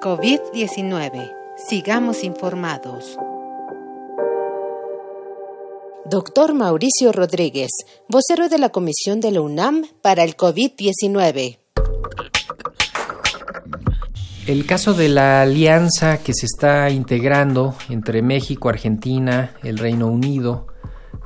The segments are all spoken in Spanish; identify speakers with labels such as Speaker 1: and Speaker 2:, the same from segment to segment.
Speaker 1: COVID-19. Sigamos informados.
Speaker 2: Doctor Mauricio Rodríguez, vocero de la Comisión de la UNAM para el COVID-19.
Speaker 3: El caso de la alianza que se está integrando entre México, Argentina, el Reino Unido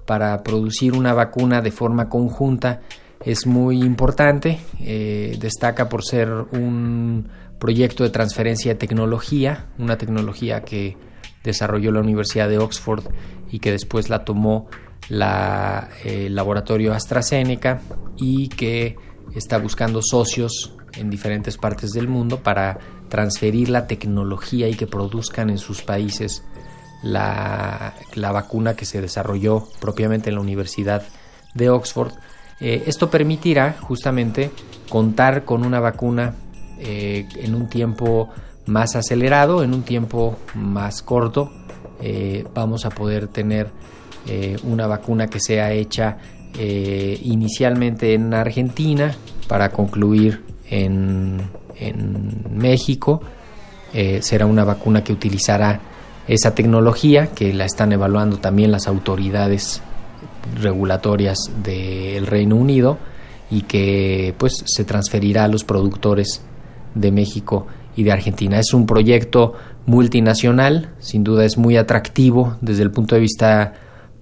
Speaker 3: para producir una vacuna de forma conjunta es muy importante. Eh, destaca por ser un proyecto de transferencia de tecnología, una tecnología que desarrolló la Universidad de Oxford y que después la tomó la, el laboratorio AstraZeneca y que está buscando socios en diferentes partes del mundo para transferir la tecnología y que produzcan en sus países la, vacuna que se desarrolló propiamente en la Universidad de Oxford. Eh, esto permitirá justamente contar con una vacuna eh, en un tiempo más acelerado, en un tiempo más corto. Eh, vamos a poder tener una vacuna que sea hecha inicialmente en Argentina para concluir en, México. Eh, será una vacuna que utilizará esa tecnología que la están evaluando también las autoridades regulatorias del Reino Unido y que pues se transferirá a los productores de México y de Argentina. Es un proyecto multinacional, sin duda es muy atractivo desde el punto de vista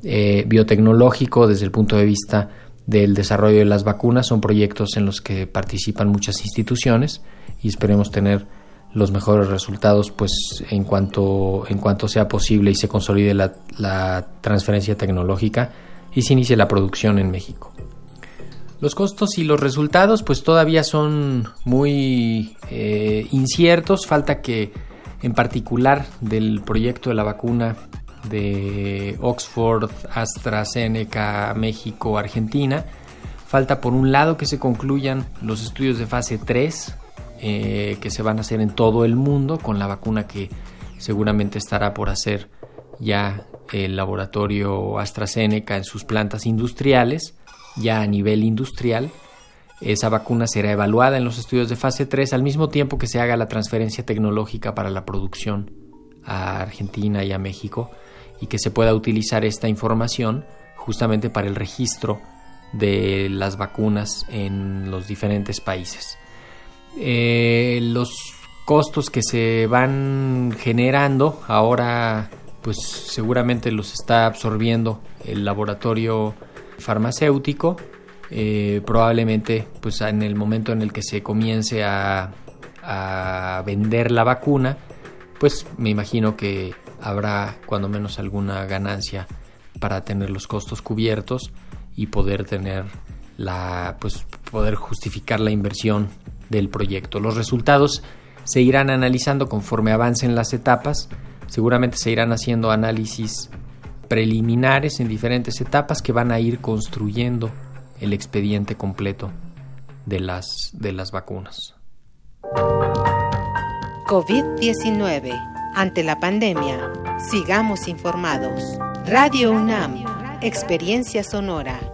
Speaker 3: eh, biotecnológico, desde el punto de vista del desarrollo de las vacunas. Son proyectos en los que participan muchas instituciones y esperemos tener los mejores resultados pues en cuanto en cuanto sea posible y se consolide la, transferencia tecnológica y se inicie la producción en México. Los costos y los resultados pues todavía son muy eh, inciertos, falta que en particular del proyecto de la vacuna de Oxford, AstraZeneca, México, Argentina. Falta por un lado que se concluyan los estudios de fase 3 eh, que se van a hacer en todo el mundo con la vacuna que seguramente estará por hacer ya el laboratorio AstraZeneca en sus plantas industriales, ya a nivel industrial. Esa vacuna será evaluada en los estudios de fase 3 al mismo tiempo que se haga la transferencia tecnológica para la producción a Argentina y a México y que se pueda utilizar esta información justamente para el registro de las vacunas en los diferentes países. Eh, los costos que se van generando ahora pues seguramente los está absorbiendo el laboratorio farmacéutico eh, probablemente pues en el momento en el que se comience a, a vender la vacuna pues me imagino que habrá cuando menos alguna ganancia para tener los costos cubiertos y poder tener la pues poder justificar la inversión del proyecto. Los resultados se irán analizando conforme avancen las etapas, seguramente se irán haciendo análisis preliminares en diferentes etapas que van a ir construyendo el expediente completo de las de las vacunas.
Speaker 1: COVID-19 ante la pandemia, sigamos informados. Radio UNAM, Experiencia Sonora.